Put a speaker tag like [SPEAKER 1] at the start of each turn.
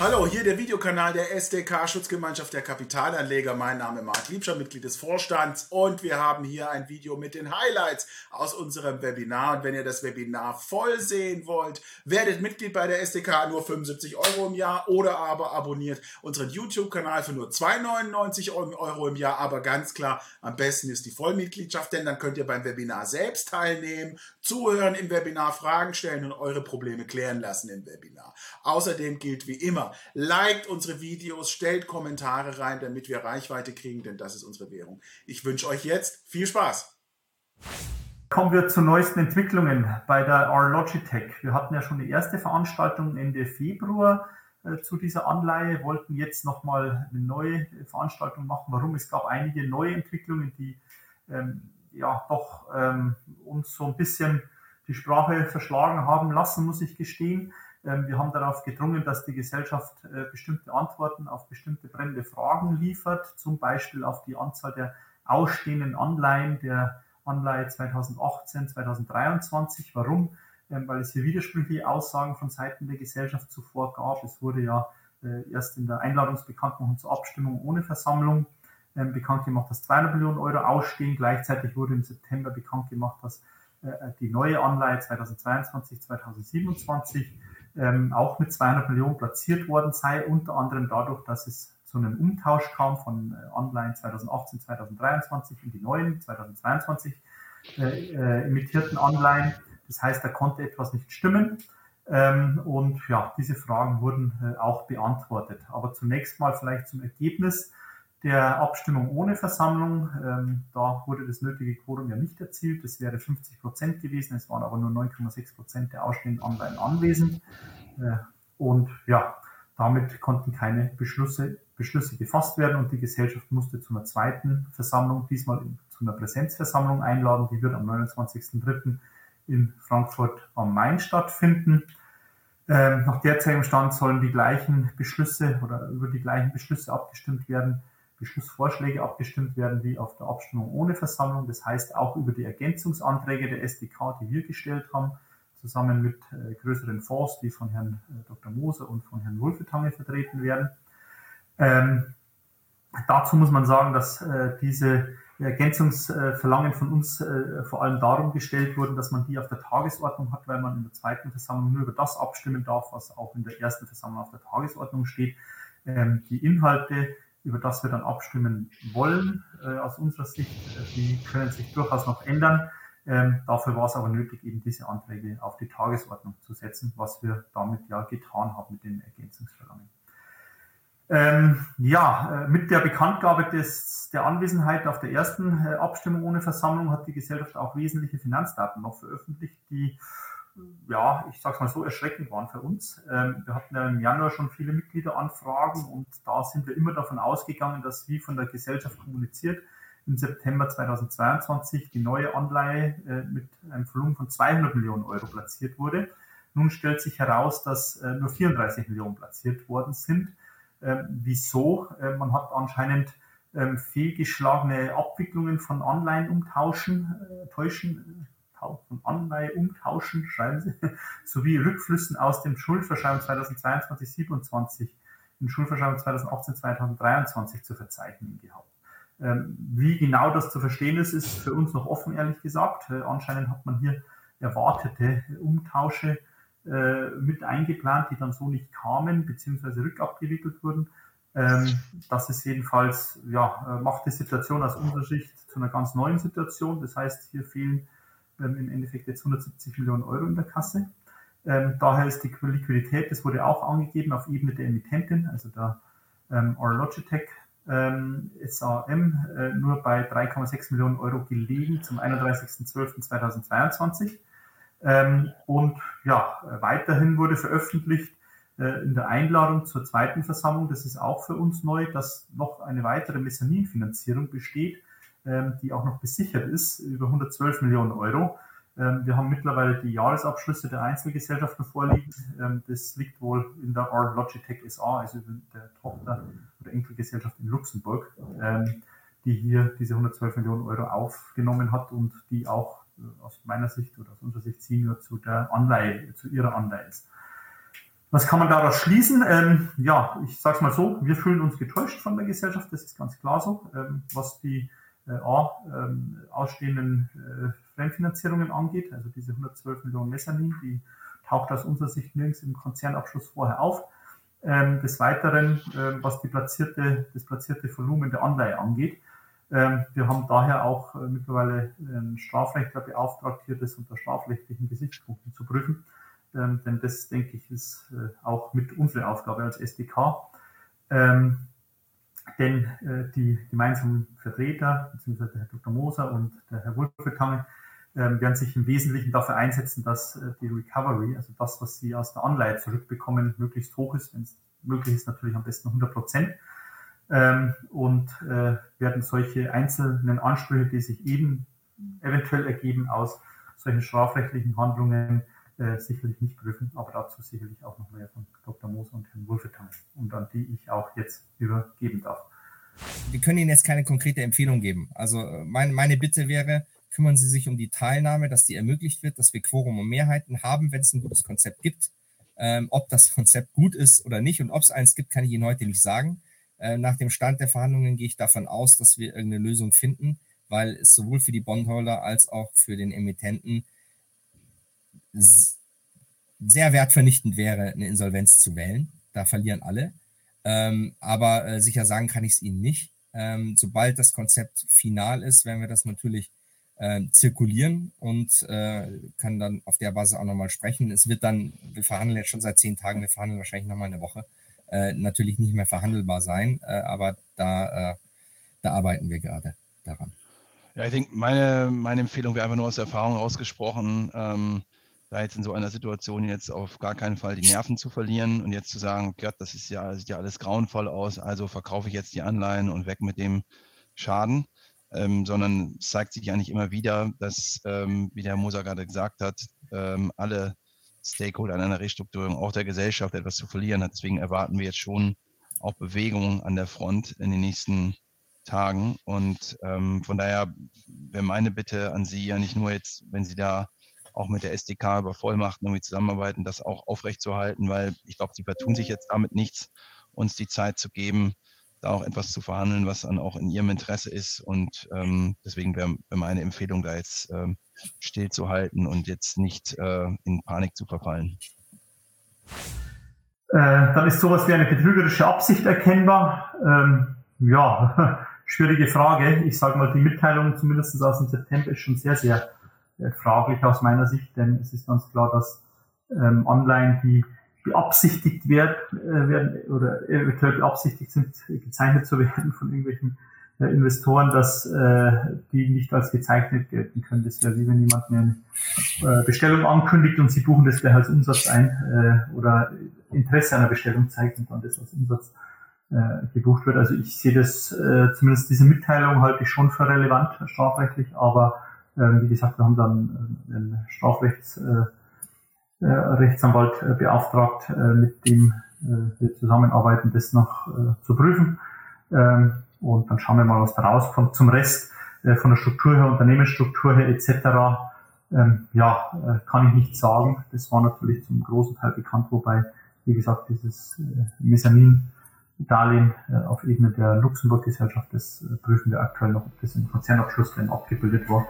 [SPEAKER 1] Hallo, hier der Videokanal der SDK Schutzgemeinschaft der Kapitalanleger. Mein Name ist Marc Liebscher, Mitglied des Vorstands und wir haben hier ein Video mit den Highlights aus unserem Webinar. Und wenn ihr das Webinar voll sehen wollt, werdet Mitglied bei der SDK nur 75 Euro im Jahr oder aber abonniert unseren YouTube-Kanal für nur 2,99 Euro im Jahr. Aber ganz klar, am besten ist die Vollmitgliedschaft, denn dann könnt ihr beim Webinar selbst teilnehmen, zuhören im Webinar, Fragen stellen und eure Probleme klären lassen im Webinar. Außerdem gilt wie immer, liked unsere Videos, stellt Kommentare rein, damit wir Reichweite kriegen, denn das ist unsere Währung. Ich wünsche euch jetzt viel Spaß.
[SPEAKER 2] Kommen wir zu neuesten Entwicklungen bei der R-Logitech. Wir hatten ja schon die erste Veranstaltung Ende Februar äh, zu dieser Anleihe, wollten jetzt nochmal eine neue Veranstaltung machen. Warum? Es gab einige neue Entwicklungen, die ähm, ja doch ähm, uns so ein bisschen die Sprache verschlagen haben lassen, muss ich gestehen. Ähm, wir haben darauf gedrungen, dass die Gesellschaft äh, bestimmte Antworten auf bestimmte brennende Fragen liefert, zum Beispiel auf die Anzahl der ausstehenden Anleihen der Anleihe 2018, 2023. Warum? Ähm, weil es hier widersprüchliche Aussagen von Seiten der Gesellschaft zuvor gab. Es wurde ja äh, erst in der Einladungsbekanntmachung zur Abstimmung ohne Versammlung ähm, bekannt gemacht, dass 200 Millionen Euro ausstehen. Gleichzeitig wurde im September bekannt gemacht, dass äh, die neue Anleihe 2022, 2027 ähm, auch mit 200 Millionen platziert worden sei, unter anderem dadurch, dass es zu einem Umtausch kam von Anleihen 2018, 2023 in die neuen 2022 äh, äh, emittierten Anleihen. Das heißt, da konnte etwas nicht stimmen. Ähm, und ja, diese Fragen wurden äh, auch beantwortet. Aber zunächst mal vielleicht zum Ergebnis der Abstimmung ohne Versammlung. Ähm, da wurde das nötige Quorum ja nicht erzielt. Das wäre 50 Prozent gewesen. Es waren aber nur 9,6 Prozent der ausstehenden Anleihen anwesend. Äh, und ja, damit konnten keine Beschlüsse, Beschlüsse gefasst werden und die Gesellschaft musste zu einer zweiten Versammlung, diesmal zu einer Präsenzversammlung einladen. Die wird am 29.03. in Frankfurt am Main stattfinden. Ähm, nach derzeitigem Stand sollen die gleichen Beschlüsse oder über die gleichen Beschlüsse abgestimmt werden Beschlussvorschläge abgestimmt werden wie auf der Abstimmung ohne Versammlung. Das heißt auch über die Ergänzungsanträge der SDK, die wir gestellt haben, zusammen mit äh, größeren Fonds, die von Herrn äh, Dr. Moser und von Herrn Wulfetange vertreten werden. Ähm, dazu muss man sagen, dass äh, diese Ergänzungsverlangen von uns äh, vor allem darum gestellt wurden, dass man die auf der Tagesordnung hat, weil man in der zweiten Versammlung nur über das abstimmen darf, was auch in der ersten Versammlung auf der Tagesordnung steht. Ähm, die Inhalte über das wir dann abstimmen wollen, äh, aus unserer Sicht. Äh, die können sich durchaus noch ändern. Ähm, dafür war es aber nötig, eben diese Anträge auf die Tagesordnung zu setzen, was wir damit ja getan haben mit den Ergänzungsverlangen. Ähm, ja, äh, mit der Bekanntgabe des, der Anwesenheit auf der ersten äh, Abstimmung ohne Versammlung hat die Gesellschaft auch wesentliche Finanzdaten noch veröffentlicht, die ja, ich sage es mal so, erschreckend waren für uns. Ähm, wir hatten ja im Januar schon viele Mitgliederanfragen und da sind wir immer davon ausgegangen, dass wie von der Gesellschaft kommuniziert, im September 2022 die neue Anleihe äh, mit einem Volumen von 200 Millionen Euro platziert wurde. Nun stellt sich heraus, dass äh, nur 34 Millionen platziert worden sind. Ähm, wieso? Äh, man hat anscheinend ähm, fehlgeschlagene Abwicklungen von Anleihenumtauschen, täuschen, von Anleihe umtauschen, schreiben Sie, sowie Rückflüssen aus dem Schuldverschreibung 2022 27 in Schuldverschreibung 2018 2023 zu verzeichnen gehabt. Ähm, wie genau das zu verstehen ist, ist für uns noch offen, ehrlich gesagt. Äh, anscheinend hat man hier erwartete Umtausche äh, mit eingeplant, die dann so nicht kamen, beziehungsweise rückabgewickelt wurden. Ähm, das ist jedenfalls, ja, äh, macht die Situation aus unserer Sicht zu einer ganz neuen Situation. Das heißt, hier fehlen ähm, im Endeffekt jetzt 170 Millionen Euro in der Kasse. Ähm, daher ist die Liquidität, das wurde auch angegeben auf Ebene der Emittentin, also der ähm, Logitech ähm, SAM, äh, nur bei 3,6 Millionen Euro gelegen zum 31.12.2022. Ähm, und ja, weiterhin wurde veröffentlicht äh, in der Einladung zur zweiten Versammlung, das ist auch für uns neu, dass noch eine weitere Mezzaninfinanzierung besteht die auch noch besichert ist, über 112 Millionen Euro. Ähm, wir haben mittlerweile die Jahresabschlüsse der Einzelgesellschaften vorliegen. Ähm, das liegt wohl in der R Logitech SA, also der Tochter oder Enkelgesellschaft in Luxemburg, die hier diese 112 Millionen Euro aufgenommen hat und die auch äh, aus meiner Sicht oder aus unserer Sicht Senior zu der Anleihe, zu ihrer Anleihe ist. Was kann man daraus schließen? Ähm, ja, ich sage es mal so, wir fühlen uns getäuscht von der Gesellschaft, das ist ganz klar so, ähm, was die ähm, ausstehenden äh, Fremdfinanzierungen angeht, also diese 112 Millionen Mezzanin, die taucht aus unserer Sicht nirgends im Konzernabschluss vorher auf. Ähm, des Weiteren, äh, was die platzierte, das platzierte Volumen der Anleihe angeht, ähm, wir haben daher auch äh, mittlerweile einen Strafrechtler beauftragt, hier das unter strafrechtlichen Gesichtspunkten zu prüfen. Ähm, denn das, denke ich, ist äh, auch mit unserer Aufgabe als SDK. Denn äh, die gemeinsamen Vertreter, beziehungsweise der Herr Dr. Moser und der Herr Wolfetange, ähm, werden sich im Wesentlichen dafür einsetzen, dass äh, die Recovery, also das, was sie aus der Anleihe zurückbekommen, möglichst hoch ist. Wenn es möglich ist, natürlich am besten 100 Prozent. Ähm, und äh, werden solche einzelnen Ansprüche, die sich eben eventuell ergeben aus solchen strafrechtlichen Handlungen, äh, sicherlich nicht prüfen, aber dazu sicherlich auch noch mehr von Dr. Moos und Herrn Wolfetange und an die ich auch jetzt übergeben darf.
[SPEAKER 3] Wir können Ihnen jetzt keine konkrete Empfehlung geben. Also äh, mein, meine Bitte wäre, kümmern Sie sich um die Teilnahme, dass die ermöglicht wird, dass wir Quorum und Mehrheiten haben, wenn es ein gutes Konzept gibt. Ähm, ob das Konzept gut ist oder nicht und ob es eins gibt, kann ich Ihnen heute nicht sagen. Äh, nach dem Stand der Verhandlungen gehe ich davon aus, dass wir irgendeine Lösung finden, weil es sowohl für die Bondholder als auch für den Emittenten sehr wertvernichtend wäre, eine Insolvenz zu wählen. Da verlieren alle. Ähm, aber äh, sicher sagen kann ich es Ihnen nicht. Ähm, sobald das Konzept final ist, werden wir das natürlich äh, zirkulieren und äh, können dann auf der Basis auch nochmal sprechen. Es wird dann, wir verhandeln jetzt schon seit zehn Tagen, wir verhandeln wahrscheinlich nochmal eine Woche, äh, natürlich nicht mehr verhandelbar sein, äh, aber da, äh, da arbeiten wir gerade daran.
[SPEAKER 4] Ja, ich denke, meine, meine Empfehlung wäre einfach nur aus Erfahrung ausgesprochen, ähm, da jetzt in so einer Situation jetzt auf gar keinen Fall die Nerven zu verlieren und jetzt zu sagen, Gott, das ist ja, sieht ja alles grauenvoll aus, also verkaufe ich jetzt die Anleihen und weg mit dem Schaden, ähm, sondern es zeigt sich eigentlich immer wieder, dass, ähm, wie der Moser gerade gesagt hat, ähm, alle Stakeholder an einer Restrukturierung, auch der Gesellschaft etwas zu verlieren hat. Deswegen erwarten wir jetzt schon auch Bewegungen an der Front in den nächsten Tagen. Und ähm, von daher wäre meine Bitte an Sie ja nicht nur jetzt, wenn Sie da auch mit der SDK über Vollmachten irgendwie zusammenarbeiten, das auch aufrechtzuerhalten, weil ich glaube, sie vertun sich jetzt damit nichts, uns die Zeit zu geben, da auch etwas zu verhandeln, was dann auch in ihrem Interesse ist. Und ähm, deswegen wäre wär meine Empfehlung, da jetzt ähm, stillzuhalten und jetzt nicht äh, in Panik zu verfallen.
[SPEAKER 2] Äh, dann ist sowas wie eine betrügerische Absicht erkennbar. Ähm, ja, schwierige Frage. Ich sage mal, die Mitteilung zumindest aus dem September ist schon sehr, sehr fraglich aus meiner Sicht, denn es ist ganz klar, dass ähm, Anleihen, die beabsichtigt werden, äh, werden oder eventuell beabsichtigt sind, gezeichnet zu werden von irgendwelchen äh, Investoren, dass äh, die nicht als gezeichnet gelten können. Das wäre wie wenn jemand eine äh, Bestellung ankündigt und sie buchen das gleich als Umsatz ein äh, oder Interesse einer Bestellung zeigt und dann das als Umsatz äh, gebucht wird. Also ich sehe das, äh, zumindest diese Mitteilung halte ich schon für relevant strafrechtlich, aber ähm, wie gesagt, wir haben dann äh, einen Strafrechtsanwalt äh, äh, beauftragt, mit dem wir zusammenarbeiten, das noch zu prüfen. Ähm, und dann schauen wir mal, was da rauskommt. Zum Rest von der Struktur her, Unternehmensstruktur her etc. Ähm, ja, kann ich nicht sagen. Das war natürlich zum großen Teil bekannt, wobei, wie gesagt, dieses Mezzanin Darlehen auf Ebene der Luxemburg-Gesellschaft, das prüfen wir aktuell noch, ob das im Konzernabschluss denn abgebildet war.